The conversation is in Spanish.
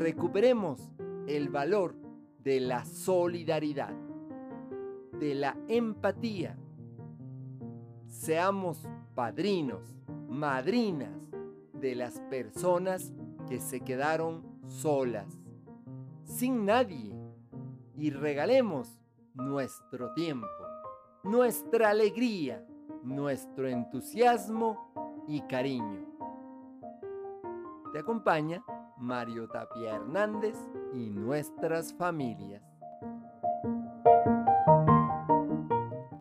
recuperemos el valor de la solidaridad, de la empatía. Seamos padrinos, madrinas de las personas que se quedaron solas, sin nadie, y regalemos nuestro tiempo, nuestra alegría, nuestro entusiasmo y cariño. Te acompaña Mario Tapia Hernández y nuestras familias.